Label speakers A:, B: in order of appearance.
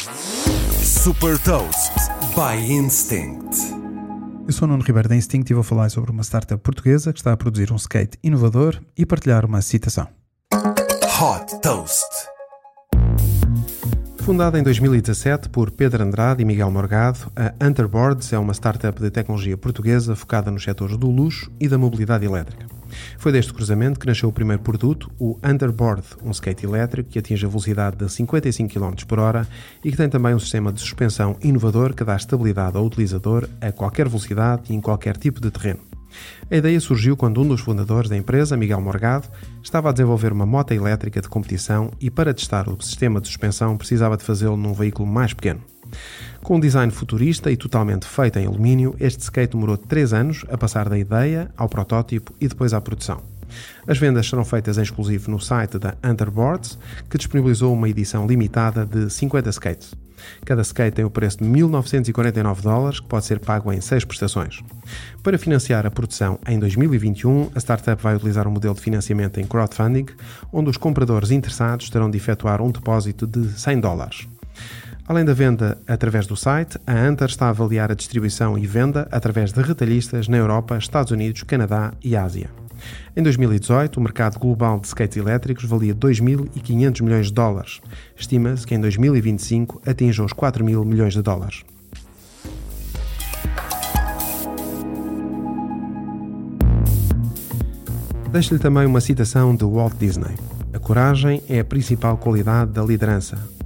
A: Super Toast by Instinct.
B: Eu sou o Nuno Ribeiro da Instinct e vou falar sobre uma startup portuguesa que está a produzir um skate inovador e partilhar uma citação.
A: Hot Toast.
C: Fundada em 2017 por Pedro Andrade e Miguel Morgado, a Hunterboards é uma startup de tecnologia portuguesa focada nos setores do luxo e da mobilidade elétrica. Foi deste cruzamento que nasceu o primeiro produto, o Underboard, um skate elétrico que atinge a velocidade de 55 km por hora e que tem também um sistema de suspensão inovador que dá estabilidade ao utilizador a qualquer velocidade e em qualquer tipo de terreno. A ideia surgiu quando um dos fundadores da empresa, Miguel Morgado, estava a desenvolver uma moto elétrica de competição e para testar o sistema de suspensão precisava de fazê-lo num veículo mais pequeno. Com um design futurista e totalmente feito em alumínio, este skate demorou 3 anos a passar da ideia ao protótipo e depois à produção. As vendas serão feitas em exclusivo no site da Underboards, que disponibilizou uma edição limitada de 50 skates. Cada skate tem o preço de 1.949 dólares, que pode ser pago em 6 prestações. Para financiar a produção em 2021, a startup vai utilizar um modelo de financiamento em crowdfunding, onde os compradores interessados terão de efetuar um depósito de 100 dólares. Além da venda através do site, a Hunter está a avaliar a distribuição e venda através de retalhistas na Europa, Estados Unidos, Canadá e Ásia. Em 2018, o mercado global de skates elétricos valia 2.500 milhões de dólares. Estima-se que em 2025 atinja os 4 mil milhões de dólares. Deixo-lhe também uma citação de Walt Disney. A coragem é a principal qualidade da liderança,